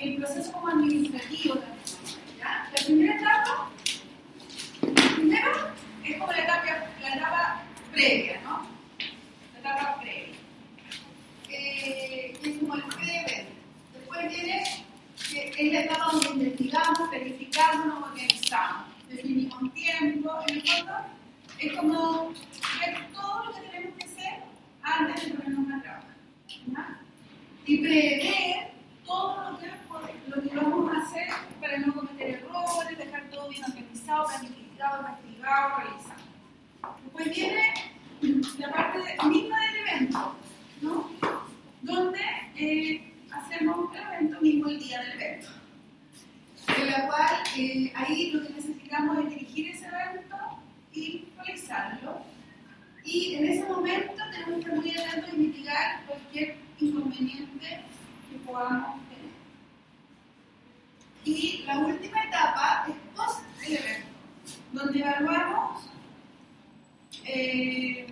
el proceso como administrativo también. ¿ya? La primera etapa, primero, es como la etapa, la etapa previa, ¿no? La etapa previa. Eh, es como el pre Después viene que es la etapa donde investigamos, verificamos, organizamos, definimos tiempo, en el fondo es como ver todo lo que tenemos que hacer antes de ponernos a trabajar. ¿ya? Y prever todo lo que, lo que vamos a hacer para no cometer errores, dejar todo bien organizado, planificado, investigado, realizado. Después viene la parte misma del evento, ¿no? Donde eh, hacemos el evento mismo el día del evento. En la cual eh, ahí lo que necesitamos es dirigir ese evento y realizarlo. Y en ese momento tenemos que estar muy atentos y mitigar cualquier inconveniente que podamos tener. Y la última etapa es post el evento, donde evaluamos eh,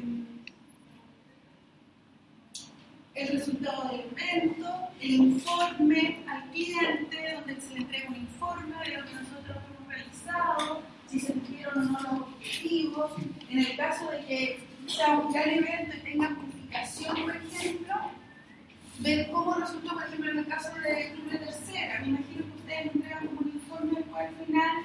el resultado del evento, el informe al cliente, donde se le entrega un informe de lo que nosotros hemos realizado, si se cumplieron o no los objetivos. En el caso de que sea un gran evento y tenga amplificación, por ejemplo, ver cómo resultó, por ejemplo, en el caso de Club de Tercera. Me imagino que ustedes entregan como un informe al final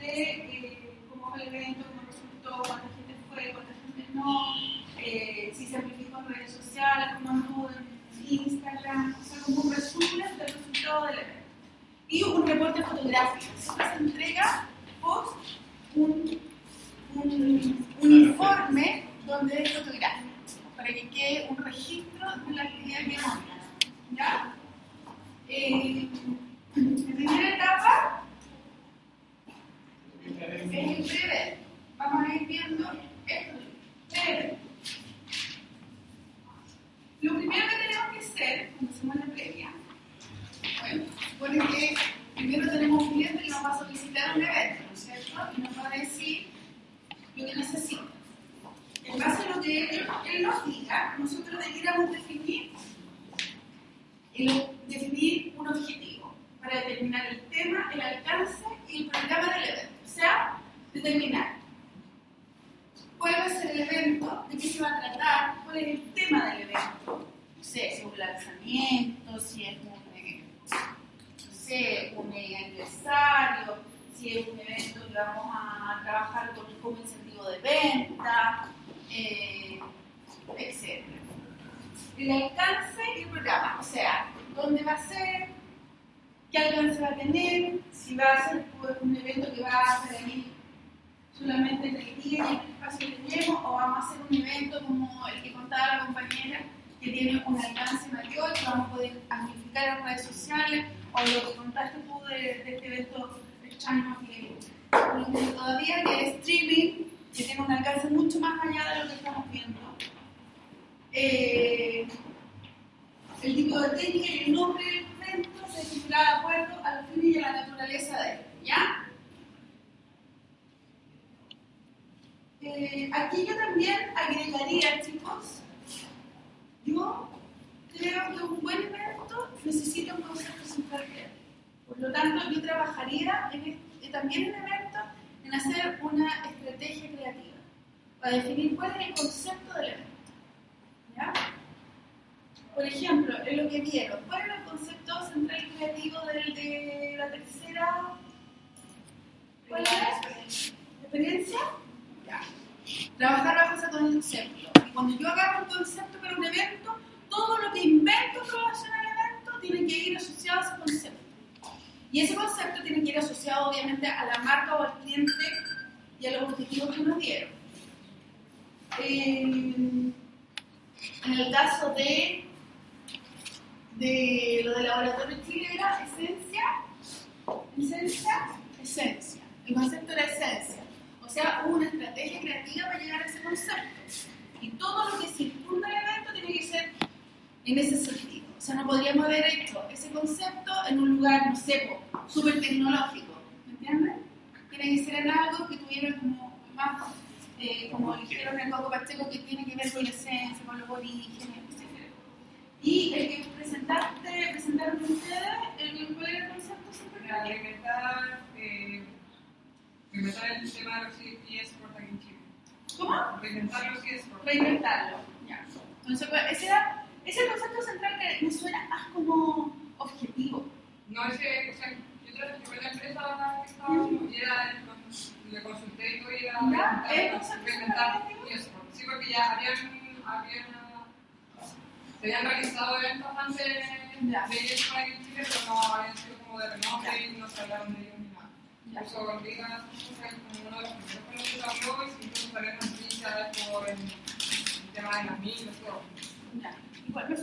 de eh, cómo fue el evento, cómo resultó, cuánta gente fue, cuánta gente no, eh, si se amplificó en redes sociales, cómo anduvo en Instagram, o sea, como un resumen del resultado del evento. Y un reporte fotográfico. Siempre se entrega post un, un, un informe donde es fotográfico, para que quede un registro de la actividad que hemos ¿Ya? Eh, la primera etapa es el prever. Vamos a ir viendo esto. Prever. Lo primero que tenemos que hacer, cuando hacemos la previa, bueno, supone que primero tenemos un cliente que nos va a solicitar un evento, ¿no es cierto? Y nos va a decir lo que necesita. En base a lo que él, él nos diga, nosotros debiéramos definir, el, definir un objetivo para determinar el tema, el alcance y el programa del evento. O sea, determinar cuál va a ser el de qué se va a tratar, cuál es el tema del evento. No sé, si es un lanzamiento, si es un, eh, no sé, un aniversario, si es un evento que vamos a trabajar con, como incentivo de venta, eh, etc. El alcance y el programa, o sea, dónde va a ser, qué alcance va a tener, si va a ser un evento que va a ser ahí solamente el día y el espacio que tenemos, o vamos a hacer un evento como el que contaba la compañera, que tiene un alcance mayor, que vamos a poder amplificar en redes sociales, o lo que contaste tú de, de este evento extraño que todavía, que es streaming, que tiene un alcance mucho más allá de lo que estamos viendo. Eh, el tipo de técnica y el nombre del evento se definirá de acuerdo al fin y a la naturaleza de él. ¿Ya? Eh, aquí yo también agregaría, chicos, yo creo que un buen evento necesita un concepto central Por lo tanto, yo trabajaría este, también en eventos en hacer una estrategia creativa para definir cuál es el concepto del evento. ¿Ya? Por ejemplo, en lo que vieron, ¿cuál es el concepto central creativo del, de la tercera? ¿Cuál? ¿Experiencia? Trabajar bajo ese concepto. Y cuando yo agarro un concepto para un evento, todo lo que invento en relación al evento tiene que ir asociado a ese concepto. Y ese concepto tiene que ir asociado obviamente a la marca o al cliente y a los objetivos que nos dieron. Eh, en el caso de, de lo del laboratorio Chile era esencia, esencia, esencia. El concepto era esencia. Sea, hubo una estrategia creativa para llegar a ese concepto. Y todo lo que circunda el evento tiene que ser en ese sentido. O sea, no podríamos haber hecho ese concepto en un lugar, no sé, súper tecnológico. ¿Me entiendes? Tiene que ser en algo que tuviera como más, eh, como dijeron en el Coco Pacheco, que tiene que ver con la esencia, con los orígenes, etc. Y el que presentaste, presentaron ustedes, el que fue tema de los eSports aquí en Chile. ¿Cómo? Reinventar los eSports. Reinventarlo. Ya. Entonces, ese, era, ese es concepto central que me suena más como objetivo. No, ese, o sea, yo trabajé en la empresa que estaba y era, le consulté y todo y era Ya, reinventar- ¿es eSports. Sí, porque ya habían, habían, se habían realizado eventos antes de eSports aquí en Chile, pero no habían sido como de renombre y no se hablaron de Incluso Liga fue como uno de los con por el, el tema de las todo. Ya. Igual me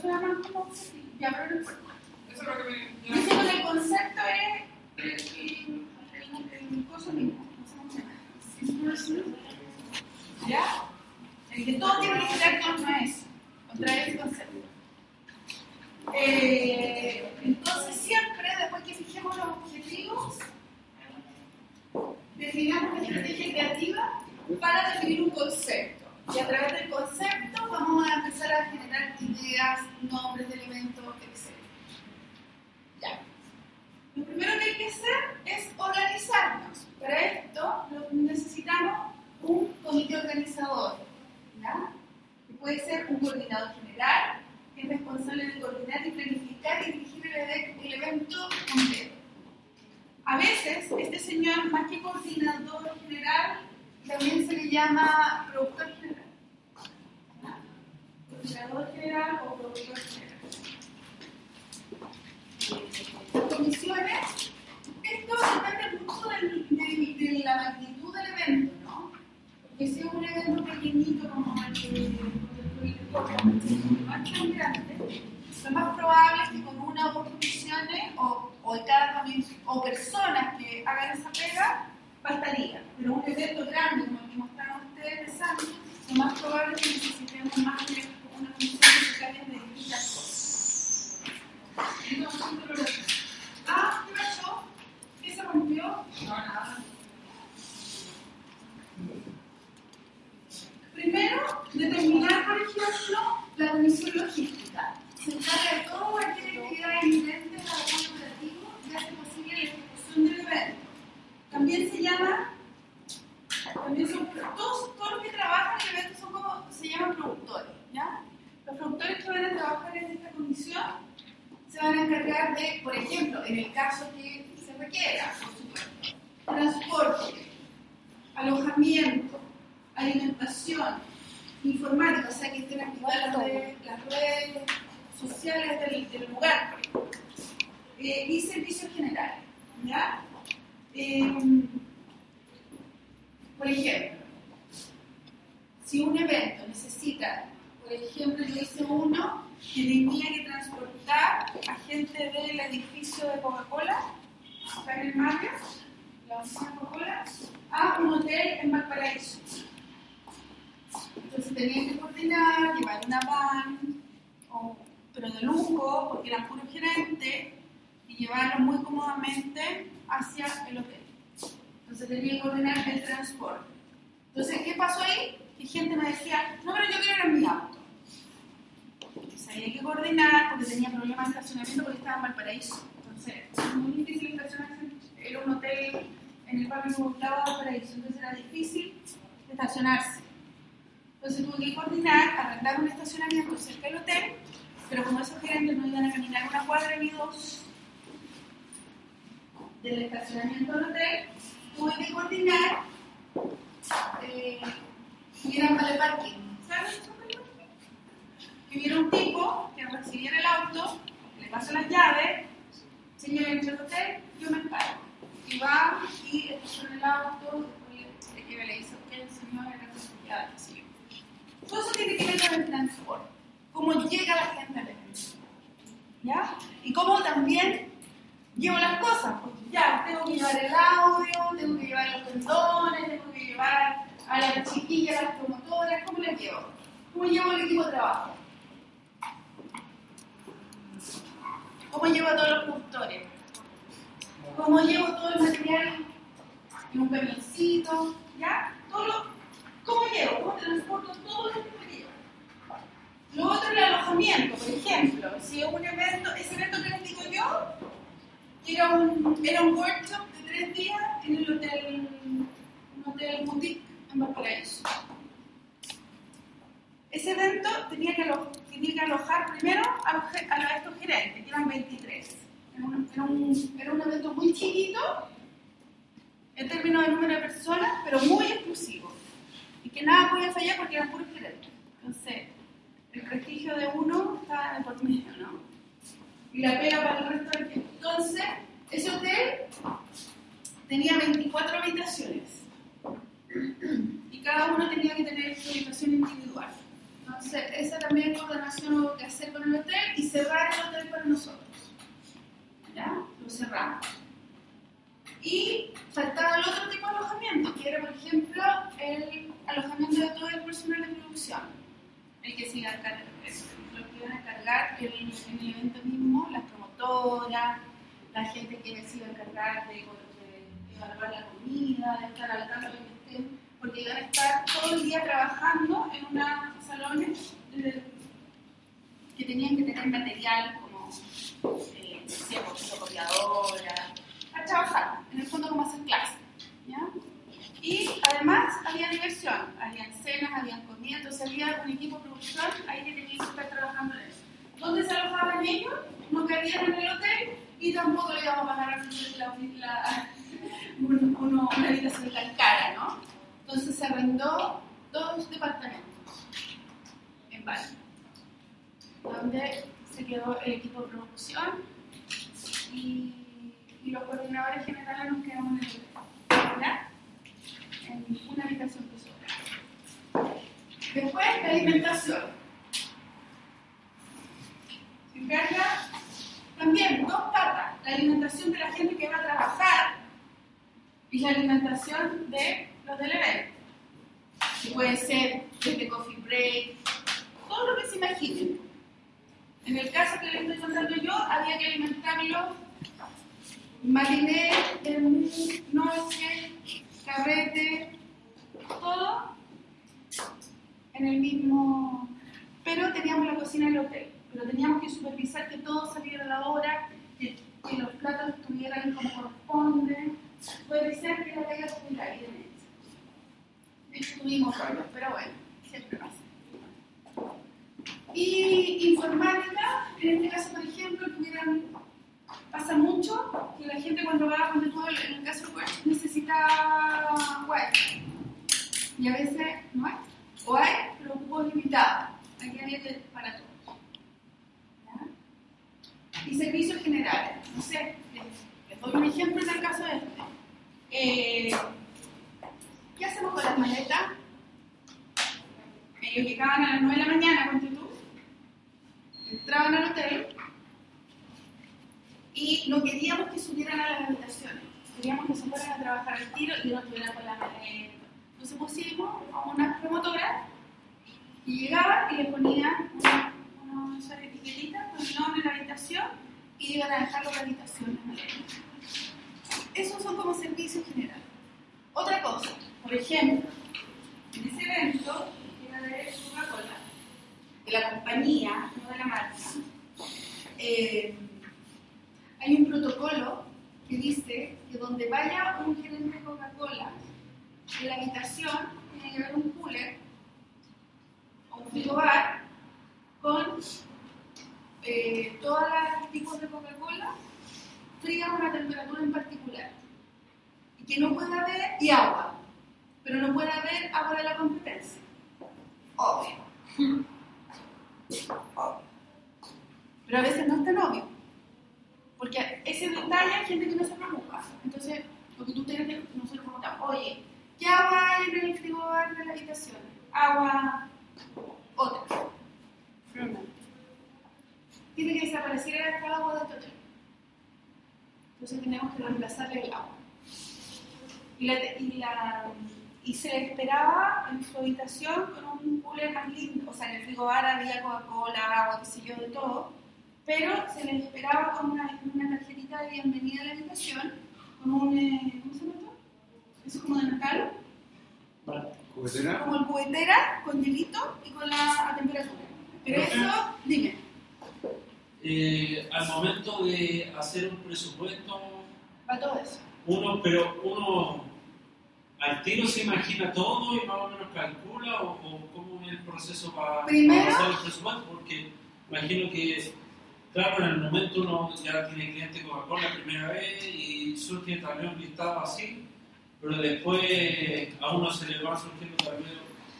lo que el concepto es el, el, el, el. El que todo tiene que contra eso. Contra ese concepto. Eh, entonces, siempre, después que fijemos los objetivos, definamos una estrategia creativa para definir un concepto. Y a través del concepto vamos a empezar a generar ideas, nombres de elementos, etc. Ya. Lo primero que hay que hacer es organizarnos. Para esto lo- necesitamos un comité organizador. ¿ya? Que puede ser un coordinador general, que es responsable de coordinar y planificar y dirigir el, eve- el evento completo. A veces, este señor, más que coordinador general, también se le llama productor general. general o productor general. Las comisiones, esto depende mucho de la magnitud del evento, ¿no? Porque si es un evento pequeñito como el que es tan grande, lo más probable es que con una o dos comisiones o, o personas que hagan esa pega, bastaría. Pero un evento grande como el que ustedes de Santos, lo más probable es que necesitemos más de una se encargue de distintas cosas. Ah, ¿qué pasó? ¿Qué se rompió? No, nada. Primero, determinar, por ejemplo, la comisión logística. Se encarga de toda cualquier actividad inherente al apoyo operativo y hace posible la ejecución del evento. También se llama, también son, todos, todos los que trabajan en el evento son como, se llaman productores, ¿ya? Los productores que van a trabajar en esta comisión se van a encargar de, por ejemplo, en el caso que se requiera, por supuesto, transporte, alojamiento, alimentación, informática, o sea que estén activadas las redes, las redes sociales del, del lugar, ejemplo. Eh, y servicios generales. ¿ya? Eh, por ejemplo, si un evento necesita, por ejemplo, yo hice uno que tenía que transportar a gente del edificio de Coca-Cola, acá en el Mario, la oficina de Coca-Cola, a un hotel en Valparaíso. Entonces tenían que coordinar, llevar una van, o- pero de lujo, porque eran puros gerentes, y llevarlo muy cómodamente hacia el hotel. Entonces tenía que coordinar el transporte. Entonces, ¿qué pasó ahí? Que gente me decía, no, pero yo quiero ir en mi auto. Entonces había que coordinar porque tenía problemas de estacionamiento porque estaba en Valparaíso. Entonces, es muy difícil estacionarse. Era un hotel en el barrio Gustavo de Valparaíso, entonces era difícil estacionarse. Entonces tuve que coordinar, arrendar un estacionamiento cerca del hotel, pero como esos gerentes no iban a caminar una cuadra ni dos del estacionamiento del hotel, tuve que coordinar eh, que hubiera vale parking. ¿Saben eso vale parking? Que hubiera un tipo que recibiera el auto, le pasa las llaves, señor, entra al hotel, yo me encargo. Y va y estaciona el auto, después le, le, le dice, ok, el señor era responsabilidad, así yo. Todo eso tiene que ver con el transporte, cómo llega la gente al evento. ¿Ya? Y cómo también llevo las cosas, porque ya, tengo que llevar el audio, tengo que llevar los tendones, tengo que llevar a las chiquillas, a las promotoras, ¿cómo les llevo? ¿Cómo llevo el equipo de trabajo? ¿Cómo llevo a todos los productores? ¿Cómo llevo todo el material en un camioncito? ¿Ya? ¿Cómo llevo? ¿Cómo transporto todo lo que tengo que llevar? Lo otro es el alojamiento, por ejemplo. Si un evento, ese evento que les digo yo, era un, era un workshop de tres días en el hotel, un Hotel Boutique en Valparaíso. Ese evento tenía que, alo- tenía que alojar primero a los- a estos gerentes, que eran 23. Era un, era un- era un evento muy chiquito en términos de número de personas, pero muy exclusivo. Y que nada podía fallar porque eran puros gerentes. Entonces, el prestigio de uno de por medio, ¿no? Y la pega para el resto del equipo. Entonces, ese hotel tenía 24 habitaciones. Y cada uno tenía que tener su habitación individual. Entonces, esa también coordinación hubo que hacer con el hotel y cerrar el hotel para nosotros. ¿Ya? Lo cerramos. Y faltaba el otro tipo de alojamiento, que era, por ejemplo, el alojamiento de todo el personal de producción. El que se iba a encargar, lo que iban a cargar en, en el evento mismo, las promotoras, la gente que se encargar de, de evaluar la comida, de estar al tanto de que estén, porque iban a estar todo el día trabajando en unos salones eh, que tenían que tener material como eh, no sé, trabajar, en el fondo como hacer clases. ¿ya? Y además había diversión, habían cenas, habían comida, entonces había un equipo de producción ahí que tenía que estar trabajando en eso. ¿Dónde se alojaban ellos? No cabían en el hotel y tampoco le íbamos a pagar la, la, un- uno- una habitación tan cara, ¿no? Entonces se arrendó dos departamentos en Bali, donde se quedó el equipo de producción y, los coordinadores generales nos quedamos en el. En una habitación que sobra. Después, la alimentación. Se encarga también dos patas, la alimentación de la gente que va a trabajar y la alimentación de los del evento. Puede ser desde coffee break, todo lo que se imaginen. En el caso que les estoy contando yo, había que alimentarlo matiné, noche, carrete, todo en el mismo... Pero teníamos la cocina del hotel, pero teníamos que supervisar que todo saliera a la hora, que, que los platos supervisar que la pega estuviera bien hecha. De hecho tuvimos rollos, pero bueno, siempre pasa. Y informática, en este caso, por ejemplo, tuvieran, pasa mucho que la gente cuando va, cuando tú, en el caso web, necesita wifi. Y a veces no hay. O hay, pero cupos limitados. Aquí había que para todos. Y servicios generales. No sé, les, les doy un ejemplo en el caso de este. Eh, ¿Qué hacemos con las maletas? Ellos llegaban a las 9 de la mañana, ponte tú, entraban al hotel y no queríamos que subieran a las habitaciones. Queríamos que se fueran a trabajar al tiro y no estuvieran con la maleta. Entonces pusimos a unas promotoras y llegaban y le ponían una, una esas etiquetitas con el nombre de la habitación y iban a dejarlo en la habitación. Esos son como servicios generales. Otra cosa, por ejemplo, en ese evento, de Coca-Cola, de la compañía, no de la marca, eh, hay un protocolo que dice que donde vaya un gerente de Coca-Cola, en la habitación tiene que haber un cooler o un frigobar con eh, todos los tipos de Coca-Cola frías a una temperatura en particular. Y que no pueda haber, y agua, pero no puede haber agua de la competencia. Obvio. Obvio. Pero a veces no es tan obvio. Porque ese detalle hay gente que no se preocupa. Entonces, lo que tú tienes que nosotros preguntamos, oye, ¿qué agua hay en el frigobar de la habitación? Agua otra. Tiene que desaparecer el agua de este hotel. Entonces tenemos que reemplazarle el agua. Y, la, y, la, y se esperaba en su habitación con un cooler más lindo. O sea, en el frigobar había Coca-Cola, agua, qué sé yo, de todo. Pero se les esperaba con una, una tarjetita de bienvenida a la habitación, con un. eh, ¿Cómo se llama esto? Eso es como de Nacal. ¿Juguetera? Como el cubetera, con hielito y con la a temperatura. Pero eso, dime. Eh, al momento de hacer un presupuesto, Va todo eso. uno, pero uno al tiro se imagina todo y más o menos calcula o, o cómo es el proceso para, Primero- para hacer el presupuesto, porque imagino que, claro, en el momento uno ya tiene cliente Coca-Cola la primera vez y surge también un listado así, pero después a uno se le va surgiendo también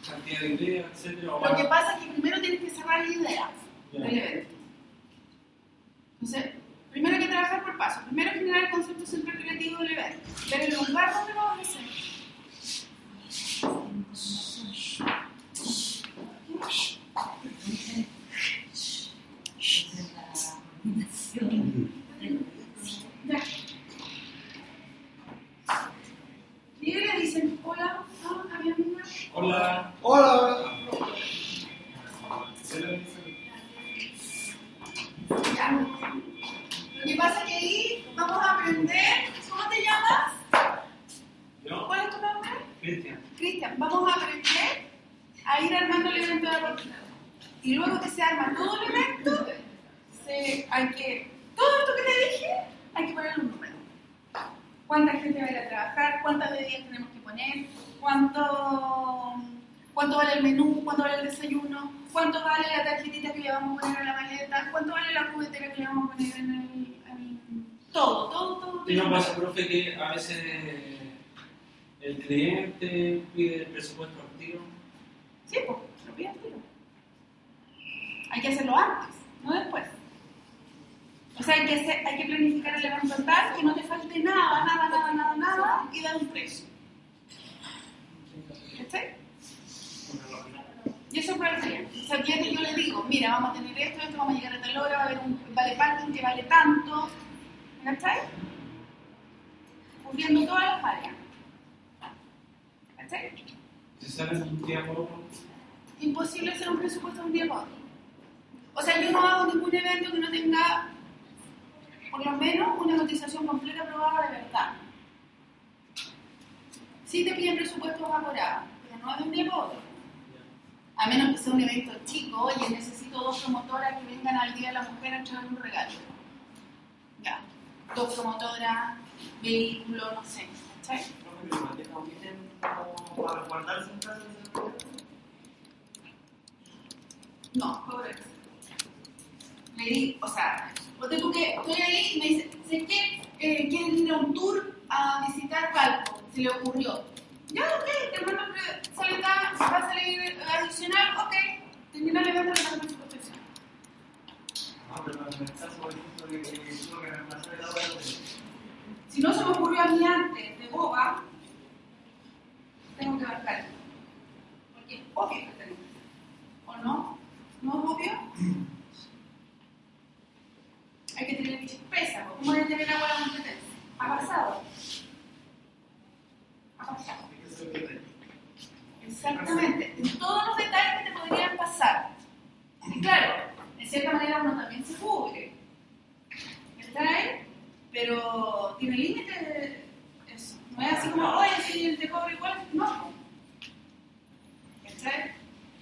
cantidad de ideas, o Lo que pasa es que primero tienes que cerrar la idea Ya. del evento. Entonces, primero hay que trabajar por pasos. Primero generar el concepto central creativo del evento. Ver el lugar donde lo vas a hacer. Le dicen, hola, ah, a mi amiga. Hola, Hola. Ya. Lo que pasa es que ahí vamos a aprender. ¿Cómo te llamas? ¿yo? ¿Cuál es tu nombre? Cristian. Cristian. Vamos a aprender a ir armando el evento de la oportunidad. Y luego que se arma todo el evento, se- hay que. Todo esto que te dije, hay que ponerle un número. ¿Cuánta gente va a ir a trabajar? ¿Cuántas bebidas tenemos que poner? ¿Cuánto, cuánto vale el menú? ¿Cuánto vale el desayuno? ¿Cuánto vale la tarjetita que le vamos a poner a la maleta? ¿Cuánto vale la cubetera que le vamos a poner en el. en- Todo, todo, todo. Y no pasa, profe, que a veces el cliente pide el presupuesto al tiro. Sí, pues, lo pide al tiro. Hay que hacerlo antes, no después. O sea, hay que, hay que planificar el evento tal, que no te falte nada, nada, nada, nada, nada, y dar un precio. ¿Cachai? Y eso fue el cliente. O yo le digo, mira, vamos a tener esto, esto, vamos a llegar a tal hora, va a haber un vale parking que vale tanto. ¿Cachai? Cubriendo todas las áreas. ¿Cachai? Si sale un día por otro, imposible hacer un presupuesto de un día para otro. O sea, yo no hago ningún evento que no tenga, por lo menos, una cotización completa aprobada de verdad. Sí te piden presupuestos evaporados, pero no de un día para otro. A menos que sea un evento chico, oye, necesito dos promotoras que vengan al Día de la Mujer a entregar un regalo. Ya, dos promotoras, vehículo, no sé, ¿cachai? No, pobre. Le di, o sea, ponte tú que estoy ahí y me dice, sé que eh, quieren ir a un tour a visitar Valpo, se le ocurrió. Ya, ok, te mando sale tan- va a salir adicional, ok, termina el evento, le mando su protección. Si no se me ocurrió a mí antes, de boba, tengo que marcar. Porque es obvio que tengo. ¿O no? ¿No es obvio? Hay que tener chispeza. ¿Cómo hay que tener agua de competencia? Ha pasado. Ha pasado. Exactamente. En todos los detalles que te podrían pasar. Y claro, en cierta manera uno también se cubre. ¿Está ahí? Pero tiene límite eso. No es así como, oye, si te cobro igual, no. ¿Cachai?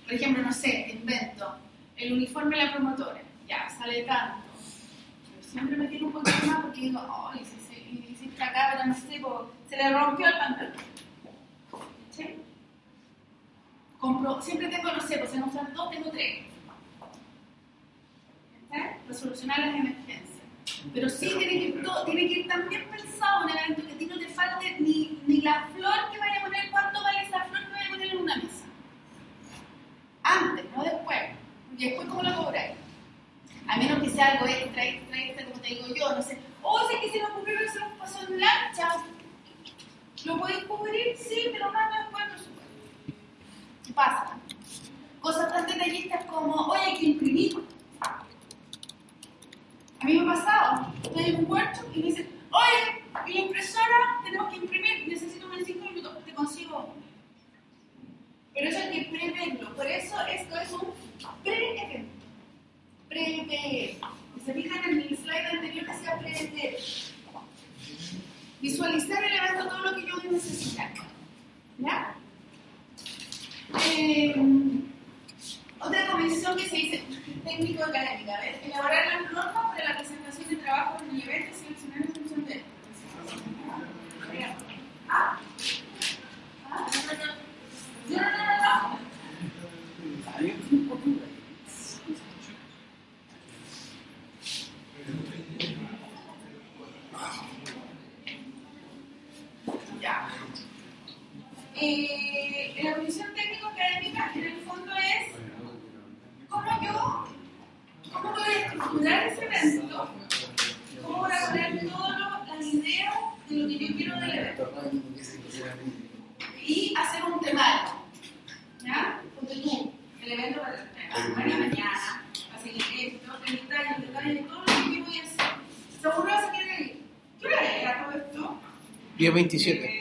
Por ejemplo, no sé, invento. El uniforme de la promotora. Ya, sale tanto. Pero siempre me tiro un poquito más porque digo, ay, si, si, esta no sé, po, se le rompió el pantalón. Siempre tengo, no sé, pues en usar dos tengo tres. ¿Cachai? Para solucionar las emergencias. Pero sí tiene que, ir todo, tiene que bien pensado un evento que a ti no te falte ni, ni la flor que vaya a poner, cuánto vale esa flor que vaya a poner en una mesa. Antes, no después. Y después, ¿cómo lo cobráis? A menos que sea algo extra, extra, extra, como te digo yo, no sé. O si que se me ocurrió que se nos pasó en lancha. ¿Lo podéis cubrir? Sí, pero no después, por supuesto. ¿Qué pasa? Cosas tan detallistas como, oye, hay que imprimir. A mí me ha pasado, estoy en un puerto y me dicen, oye, y la impresora tenemos que imprimir, necesito unos 5 minutos, te consigo uno. Pero eso hay que preverlo, por eso esto es un pre-evento. Prever. Si se fijan en el slide anterior decía prever. Visualizar el evento todo lo que yo voy a necesitar. ¿Ya? Eh, otra convención que se dice técnico-académica, ¿ves? Elaborar las normas para la presentación de trabajo en el evento y seleccionar en función de ¿Ah? Ya. Eh, la comisión técnico-académica en el fondo es cómo yo, cómo estructurar ese evento, cómo voy a poner todas las ideas de lo que yo quiero del evento y hacer un temario. ¿Ya? Porque tú, el evento va a ser mañana, seguir esto, el detalle, el detalle, todo lo que yo voy a hacer. Seguro vas a querer ir. ¿Qué hora era todo esto? Día 27.